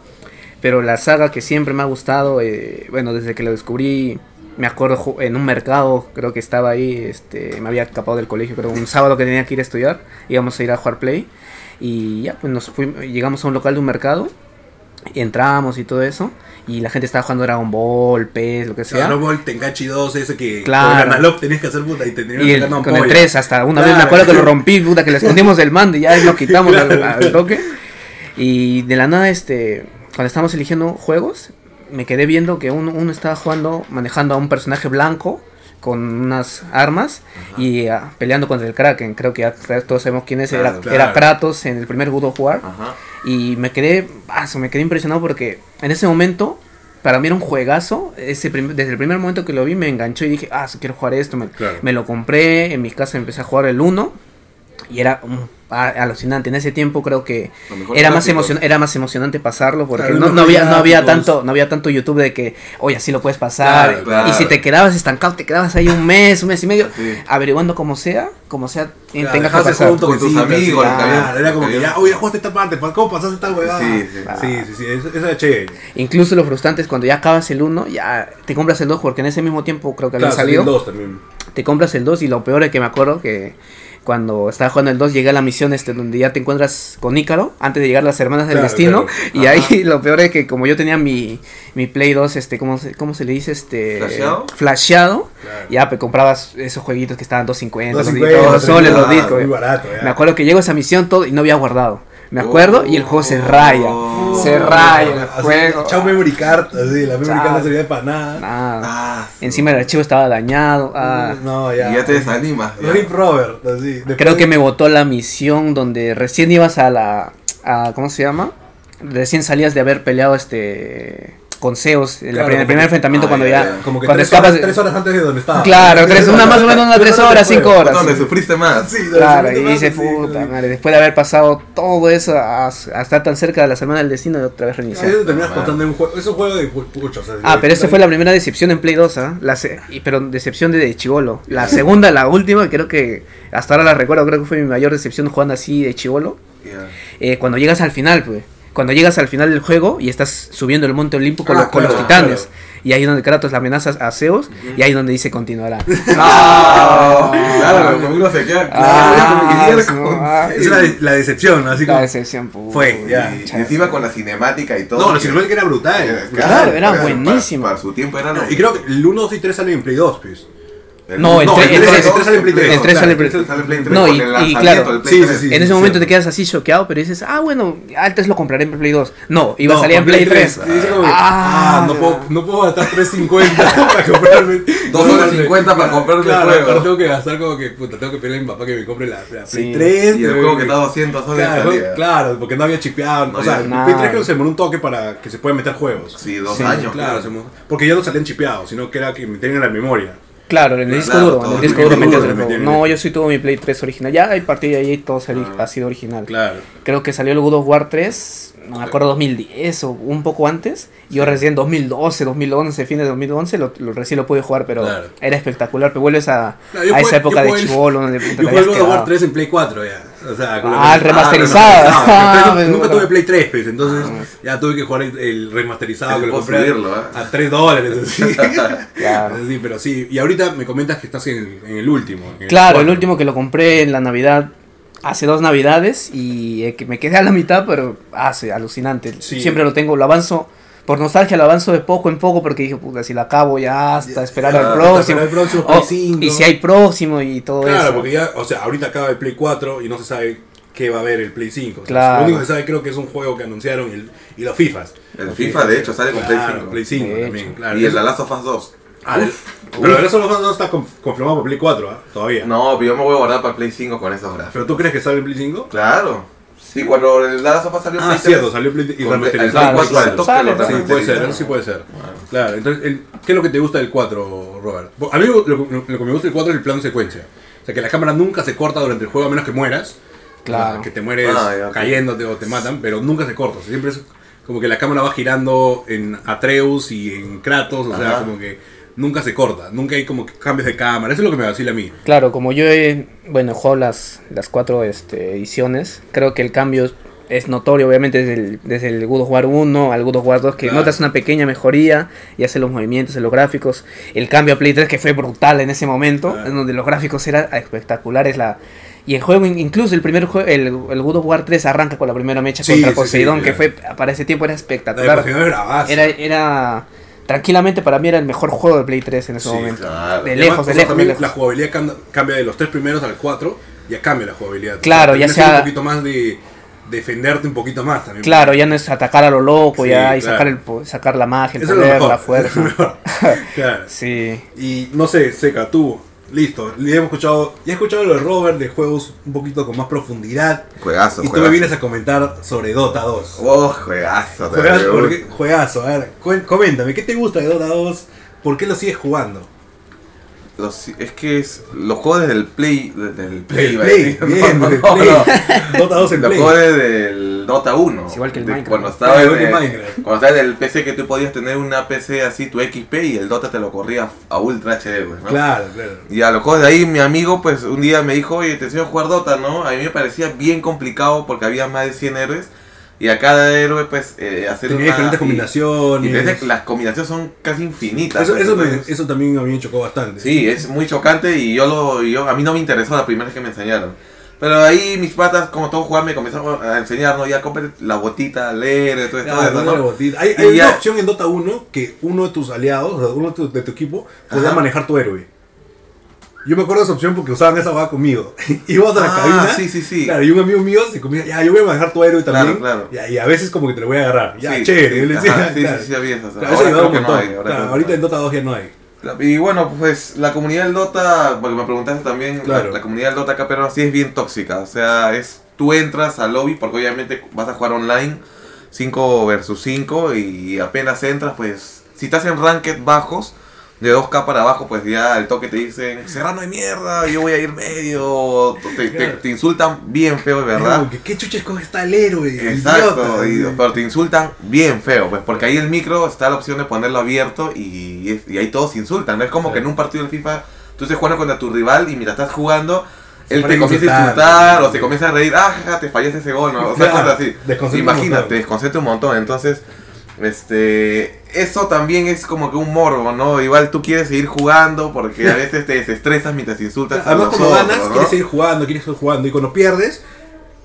Pero la saga que siempre me ha gustado, eh, bueno, desde que lo descubrí, me acuerdo en un mercado, creo que estaba ahí, este, me había escapado del colegio, pero un sábado que tenía que ir a estudiar, íbamos a ir a jugar Play y ya, pues nos fuimos, llegamos a un local de un mercado y entramos y todo eso y la gente estaba jugando Dragon Ball, PES, lo que sea. Dragon Ball Tenkachi 2, ese que Claro. con el analog tenías que hacer puta y te tenías Y el- con el ampolla. 3 hasta una vez me acuerdo que lo rompí, puta, que le (laughs) escondimos el mando y ya lo quitamos al, al toque. Y de la nada, este, cuando estábamos eligiendo juegos, me quedé viendo que uno, uno estaba jugando, manejando a un personaje blanco con unas armas y ah, peleando contra el Kraken. Creo que ya todos sabemos quién es. era, Claro, era. Kratos en el primer God of War. Ajá. Y me quedé, ah, me quedé impresionado porque en ese momento, para mí era un juegazo. Ese desde el primer momento que lo vi me enganchó y dije, ah, quiero jugar esto. Me, Claro. me lo compré, en mi casa empecé a jugar el 1 y era um, alucinante. En ese tiempo creo que era más, era más emocionante pasarlo porque Claro, no, no había, no había tanto no había tanto YouTube de que, oye, así lo puedes pasar. Claro, claro. Y si te quedabas estancado, te quedabas ahí un mes, un mes y medio, Sí. averiguando como sea, como sea, Claro, tengas que pasar. un Con tus amigos, claro, también. Era como que ya, oye, jugaste esta parte, ¿para ¿cómo pasaste esta huevada? Sí, sí. sí, sí, sí, eso, eso era chévere. Incluso lo frustrante es cuando ya acabas el 1, ya te compras el 2 porque en ese mismo tiempo creo que había salido. el 2 también. Te compras el 2 y lo peor es que me acuerdo que cuando estaba jugando el 2 llegué a la misión este donde ya te encuentras con Ícaro antes de llegar a las hermanas del Claro, destino claro. y ahí (laughs) lo peor es que como yo tenía mi, mi Play 2 este cómo se, cómo se le dice este ¿Flasheado? flasheado, Claro. ya pues comprabas esos jueguitos que estaban 250 los 250, discos, soles los 30, discos muy barato, ya. me acuerdo que llego a esa misión todo y no había guardado me acuerdo y el juego se raya Oh. se raya el Así, juego Chao memory card, así, la memory Chao. card no servía para nada. Nada. Ah, encima el archivo estaba dañado ah. No, ya. Y ya te desanimas. ya. Rip Robert, así. Después Creo que me botó la misión donde recién ibas a la. A, ¿Cómo se llama? Recién salías de haber peleado este. Con Zeus, en la Claro, pri- el primer enfrentamiento ah, cuando ya, ya. ya. Como que cuando tres, escapas. horas, tres horas antes de donde estaba. Claro, tres, una más o menos unas tres horas, cinco horas. Donde sufriste más. Sí, Claro, de y dice, puta madre, después de haber pasado todo eso a, a estar tan cerca de la semana del destino y otra vez reiniciar. terminas Ah, contando un juego. Es un juego de Ah, de- pero esa fue la primera decepción en Play 2, ¿ah? La se- y- pero decepción de chivolo. La segunda, la última, creo que hasta ahora la recuerdo, creo que fue mi mayor decepción jugando así de chivolo. Eh, cuando llegas al final, pues. Cuando llegas al final del juego y estás subiendo el monte Olimpo con, Ah, los, con claro, los titanes. claro. Y ahí es donde Kratos la amenaza a Zeus y ahí es donde dice continuará. (laughs) Ah, claro, como uno se queda. Ah, claro, con- ah, es la, de- la decepción, así La como. decepción, puta. Fue, ya. Y, y encima con la cinemática y todo. No, la que- cinemática era brutal. Claro, era para- buenísimo. Para, su tiempo era lo Y creo que el 1, 2 y 3 salen en Play 2, pues. No, el tres- el tres- el tres sale en Play 3. el tres sale en Play- Sale en Play 3 No, y- el y claro, sí, 3. sí, sí. en ese momento te quedas así choqueado, pero dices, ah, bueno, antes lo compraré en Play 2. No, iba a No, salir en Play 3. Y dice como que, Ah, ah, no puedo, no puedo gastar 3.50 (laughs) para comprarme. Dos no, horas no, 50 para comprarme el claro, juego. Ahora tengo que gastar como que, puta, tengo que pedirle a mi papá que me compre la, la Sí. Play 3. Y el juego que está a 200 soles Claro, claro, porque no había chipeado. No o sea, el. Play 3 creo que se demoró un toque para que se puedan meter juegos. Sí, dos años. Claro, porque ya no salían chipeados, sino que era que metían en la memoria. Claro, en el disco Claro, duro, en el disco duro metías el juego. No, yo sí tuve mi Play 3 original. Ya a partir de ahí todo Ah. ha sido original. Claro. Creo que salió el God of War 3, no me acuerdo 2010 o un poco antes. Yo recién 2012, 2011, fines de 2011, lo, lo- recién lo pude jugar, pero Claro. era espectacular. Pero vuelves a, Claro, a esa jugué- época de chivolo Yo jugué el God of War quedado. 3 en Play 4 ya. O sea, con Ah, el remasterizado. Ah, Ah, nunca tuve Play 3, pues, entonces ya tuve que jugar el, el remasterizado que lo compré subirlo, ¿eh? a 3 dólares. Así. (laughs) Claro. Sí, pero sí. Y ahorita me comentas que estás en el, en el último. en Claro, el último que lo compré en la Navidad, hace dos Navidades, y eh, que me quedé a la mitad, pero hace alucinante. Sí. Siempre lo tengo, lo avanzo, por nostalgia lo avanzo de poco en poco, porque dije, puta, si lo acabo ya hasta esperar Ah, al hasta próximo. esperar el próximo Oh, Play 5. y si hay próximo y todo Claro, eso. porque ya, o sea, ahorita acaba el Play 4 y no se sabe qué va a haber el Play 5. O sea, Claro. Lo único que se sabe creo que es un juego que anunciaron y, el- y los FIFAs. El FIFA, de hecho, sale con Play Claro, 5. Play 5 De también, claro. Y el The Last of Us 2. Ah, el- Pero el Last of Us no está conf- confirmado por Play 4, ¿ah? Todavía. No, pero yo me voy a guardar para Play 5 con esos gráficos. ¿Pero tú crees que sale en Play 5? Claro. Sí, cuando el Last of Us salió en Ah, Play cierto, 3, salió Play y remasterizado. el Play Claro, 4 al sí, toque sale, lo sí, puede ser, eso sí puede ser. Claro, entonces, el- ¿qué es lo que te gusta del 4, Robert? A mí lo, lo- lo que me gusta del 4 es el plano secuencia. O sea, que la cámara nunca se corta durante el juego, a menos que mueras. Claro. O sea, que te mueres Ah, ya, cayéndote o te matan, pero nunca se corta. O sea, siempre es como que la cámara va girando en Atreus y en Kratos, o sea, Ajá. como que nunca se corta. Nunca hay como que cambios de cámara. Eso es lo que me vacila a mí. Claro, como yo he, bueno, jugado las, las cuatro este, ediciones, creo que el cambio es notorio, obviamente, desde el, desde el God of War 1 al God of War 2, que Claro. notas una pequeña mejoría, y hace los movimientos, en los gráficos. El cambio a Play 3, que fue brutal en ese momento, Claro. en donde los gráficos eran espectaculares. La, y el juego, in- incluso el primer juego, el, el God of War 3 arranca con la primera mecha Sí, contra sí, sí, Poseidón, que fue, para ese tiempo era La espectacular. Era, era, tranquilamente para mí era el mejor juego de Play 3 en ese Sí, momento. claro. De lejos, además, de o sea, lejos, de también lejos. La jugabilidad cambia, de los tres primeros al 4, ya cambia la jugabilidad. Claro, O sea, ya sea- un poquito más de defenderte un poquito más también. Claro, ya no es atacar a lo loco, Sí, ya, y claro. sacar, el, sacar la magia, el Eso poder, la (laughs) fuerza. (laughs) claro. Sí, Y no sé, Seca, tú, listo. Ya hemos escuchado, ya he escuchado lo de Robert de juegos un poquito con más profundidad. Juegazo, y tú me juegazo. vienes a comentar sobre Dota 2. Oh, juegazo. Juegazo, también. porque- juegazo, a ver, cu- coméntame, ¿qué te gusta de Dota 2? ¿Por qué lo sigues jugando? Los- es que es, los juegos desde el Play. Desde el Play, Play, iba a decir. bien, (laughs) No, del no, Play. no. Dota 2 en Los Play. juegos desde el Dota 1. Es igual que el De- Minecraft. Cuando estaba, en el, cuando estaba en el PC que tú podías tener una PC así, tu XP, y el Dota te lo corría a Ultra HD, pues, ¿no? Claro, claro. Y a los juegos de ahí, mi amigo, pues un día me dijo, oye, te enseño a jugar Dota, ¿no? A mí me parecía bien complicado porque había más de 100 héroes. y a cada héroe pues eh, hacer Tenía una... diferentes y- combinaciones. Y, desde- las combinaciones son casi infinitas. eso, pues, eso, me- eso también a mí me chocó bastante. Sí, es muy chocante y yo lo yo a mí no me interesó la primera vez que me enseñaron. Pero ahí mis patas, como todo jugar, me comenzaron a enseñar, ¿no? Ya cómprate la botita, leer, todo, todo Claro, eso, tiene la ¿no? botita. Hay, Y hay ya- una opción en Dota 1 que uno de tus aliados, o sea, uno de tu, de tu equipo, podía manejar tu héroe. Yo me acuerdo de esa opción porque usaban esa vaga conmigo. (laughs) Ibas a la Ah, cabina. sí, sí, sí. Claro, y un amigo mío se comía, ya, yo voy a manejar tu héroe también. Claro, claro. Y a veces como que te lo voy a agarrar. Ya, Sí, chévere. sí, le decía, sí, claro. sí, sí, había eso. Eso Ahora creo que no hay, ahora Claro, ahorita en Dota 2 ya no hay. Y bueno, pues la comunidad del Dota, porque me preguntaste también, la- comunidad del Dota acá pero sí es bien tóxica. O sea, es tú entras al lobby porque obviamente vas a jugar online 5 versus 5 y apenas entras, pues si estás en ranked bajos, de 2K para abajo, pues ya al toque te dicen, Serrano de mierda, yo voy a ir medio, te, te- Claro. te insultan bien feo, verdad. Como que, ¿Qué chuches coge está el héroe? Exacto, idiota? y- pero te insultan bien feo, pues porque ahí el micro está la opción de ponerlo abierto y, y ahí todos insultan. No es como que en un partido del FIFA tú estés jugando contra tu rival y mientras estás jugando, él te comienza a insultar. o se comienza a reír, ah, te fallaste ese gol, ¿no? O sea, Claro, cosas así. Imagínate, desconcentra un montón. Entonces, este, eso también es como que un morbo, ¿no? Igual tú quieres seguir jugando porque a veces te desestresas mientras insultas a Además, los cuando otros, ganas, ¿no? quieres seguir jugando, quieres seguir jugando. Y cuando pierdes,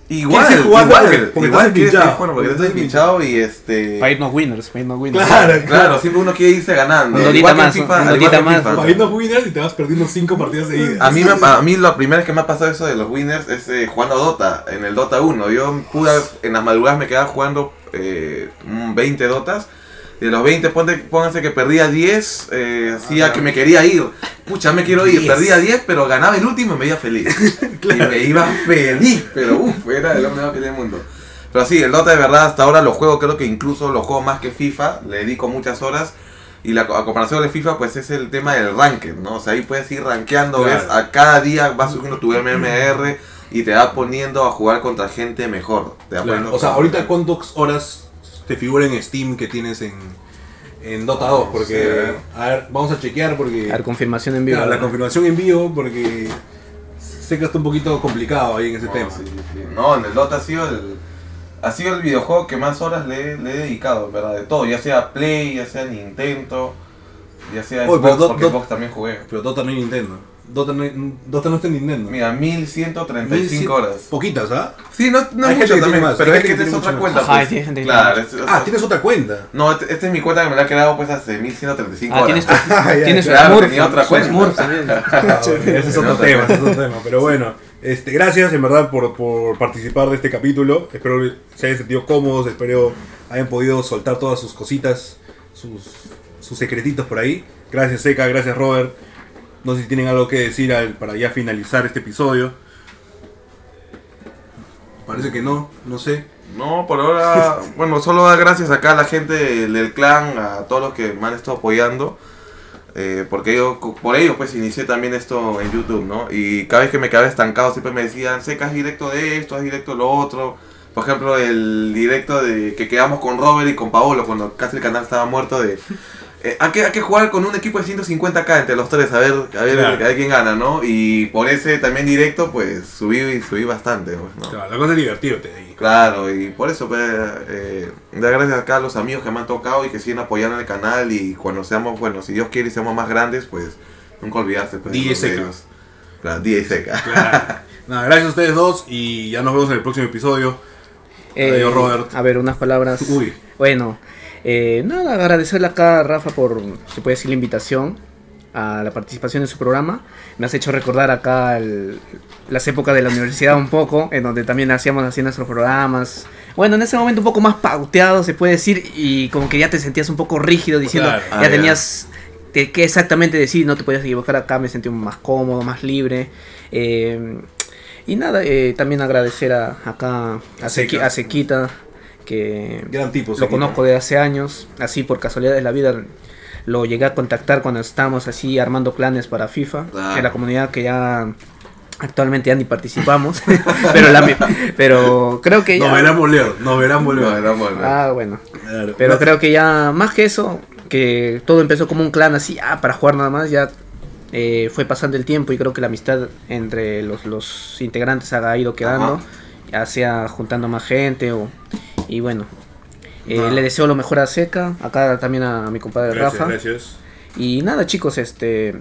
Igual, Quieres seguir jugando igual, porque- porque igual estás quieres seguir pinchado, jugando porque porque estás pinchado y este... Fight no winners, fight no winners. claro, Claro, siempre uno quiere irse ganando. Un dotita Igual que en más, FIFA, más. FIFA. Pariendo winners y te vas perdiendo 5 partidas seguidas. A mí, me, a mí la primera vez que me ha pasado eso de los winners es eh, jugando a Dota, en el Dota 1. Yo pude, en las madrugadas me quedaba jugando eh, un 20 Dotas. De los 20, ponte, pónganse que perdía 10, eh, hacía Ah, que me quería ir. Pucha, me quiero ir. 10. Perdía 10, pero ganaba el último y me iba feliz. (laughs) Y me iba feliz, pero uff, era el hombre más feliz del mundo. Pero sí, el Dota de verdad hasta ahora lo juego, creo que incluso lo juego más que FIFA, le dedico muchas horas. Y la a comparación de FIFA, pues es el tema del ranked, ¿no? O sea, ahí puedes ir rankeando, Claro. ves, a cada día vas subiendo tu MMR y te va poniendo a jugar contra gente mejor. Te va Claro, poniendo O sea, con- ahorita cuántas horas te figura en Steam que tienes en, en Dota 2, porque Sí. a ver, vamos a chequear porque A ver, confirmación en vivo. Claro, la confirmación en vivo porque sé que está un poquito complicado ahí en ese No, tema. sí, sí, sí. No, en el Dota ha sido el, ha sido el videojuego que más horas le, le he dedicado, ¿verdad? De todo, ya sea Play, ya sea Nintendo, ya sea Oye, Xbox, pero Dot- porque Dot- Xbox también jugué. Pero Dota no hay Nintendo. Dota no, Dota no está en Nintendo. Mira, 1135 horas. Poquitas, ¿ah? Sí, no, no Hay gente mucho que también, más, pero hay es que gente esta que es tiene otra cuenta. Ajá, pues. gente claro, es- Ah, tienes otra cuenta. No, este- esta es mi cuenta que me la he creado pues hace 1135 Ah, horas. tienes Ah, (laughs) (laughs) ya, tienes tu claro, Smurf, tenía otra cuenta. Smurf. (laughs) Ah, ese es otro Otra tema, ese cuenta. es otro tema. Pero bueno, este, gracias en verdad por, por participar de este capítulo. Espero se hayan sentido cómodos, espero hayan podido soltar todas sus cositas, sus, sus secretitos por ahí. Gracias Seca, gracias Robert. No sé si tienen algo que decir al- para ya finalizar este episodio. Parece que no, no sé. No, por ahora, (laughs) bueno, solo dar gracias acá a la gente del, clan, a todos los que me han estado apoyando. eh, porque yo, por ello, pues inicié también esto en YouTube, ¿no? Y cada vez que me quedaba estancado, siempre me decían, secas directo de esto, haz directo de lo otro. Por ejemplo, el directo de que quedamos con Robert y con Paolo cuando casi el canal estaba muerto de... eh, hay, que, hay que jugar con un equipo de 150k entre los tres, a ver, a ver, Claro. a ver quién gana, ¿no? Y por ese también directo, pues subí, subí bastante, pues, ¿no? Claro, la cosa es divertirte ahí. Claro, y por eso, pues, eh, dar gracias acá a los amigos que me han tocado y que siguen apoyando el canal y cuando seamos, bueno, si Dios quiere y seamos más grandes, pues, nunca olvidarse, pues, DJ Seca. Claro, DJ Seca. Claro. (laughs) Nada, gracias a ustedes dos y ya nos vemos en el próximo episodio. Eh, Adiós, Robert. A ver, unas palabras. Uy. Bueno, eh, nada, agradecerle acá a Rafa por, se puede decir, la invitación a la participación en su programa. Me has hecho recordar acá el- las épocas de la universidad un poco, en donde también hacíamos así nuestros programas. Bueno, en ese momento un poco más pauteado, se puede decir, y como que ya te sentías un poco rígido diciendo, Claro. Ah, ya ya. tenías que, que exactamente decir, no te podías equivocar acá, me sentí más cómodo, más libre. Eh, y nada, eh, también agradecer a, acá a Sequita, que Gran tipo. lo conozco de hace años, así por casualidad de la vida lo llegué a contactar cuando estábamos así armando planes para FIFA, en la comunidad que ya actualmente ya ni participamos, (laughs) pero, la, pero creo que ya... Nos verán volver, nos verán volver. Ah, bueno. Claro. Pero creo que ya, más que eso, que todo empezó como un clan así, ah, para jugar nada más, ya eh, fue pasando el tiempo y creo que la amistad entre los, los integrantes ha ido quedando, Ajá. ya sea juntando más gente o... Y bueno, eh, le deseo lo mejor a Seca, acá también a mi compadre Gracias, Rafa. gracias. Y nada, chicos, este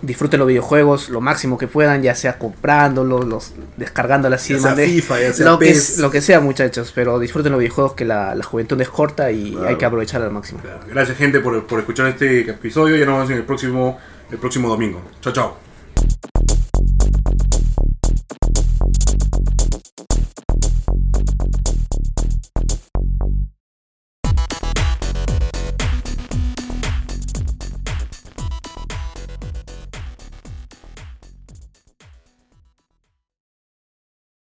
disfruten los videojuegos lo máximo que puedan, ya sea comprándolos, los descargándolos así de FIFA, ya sea lo, que, PES. lo que sea, muchachos, pero disfruten los videojuegos que la, la juventud es corta y Claro. hay que aprovechar al máximo. Claro. Gracias gente por, por escuchar este episodio. Ya nos vemos en el próximo, el próximo domingo. Chao, chao.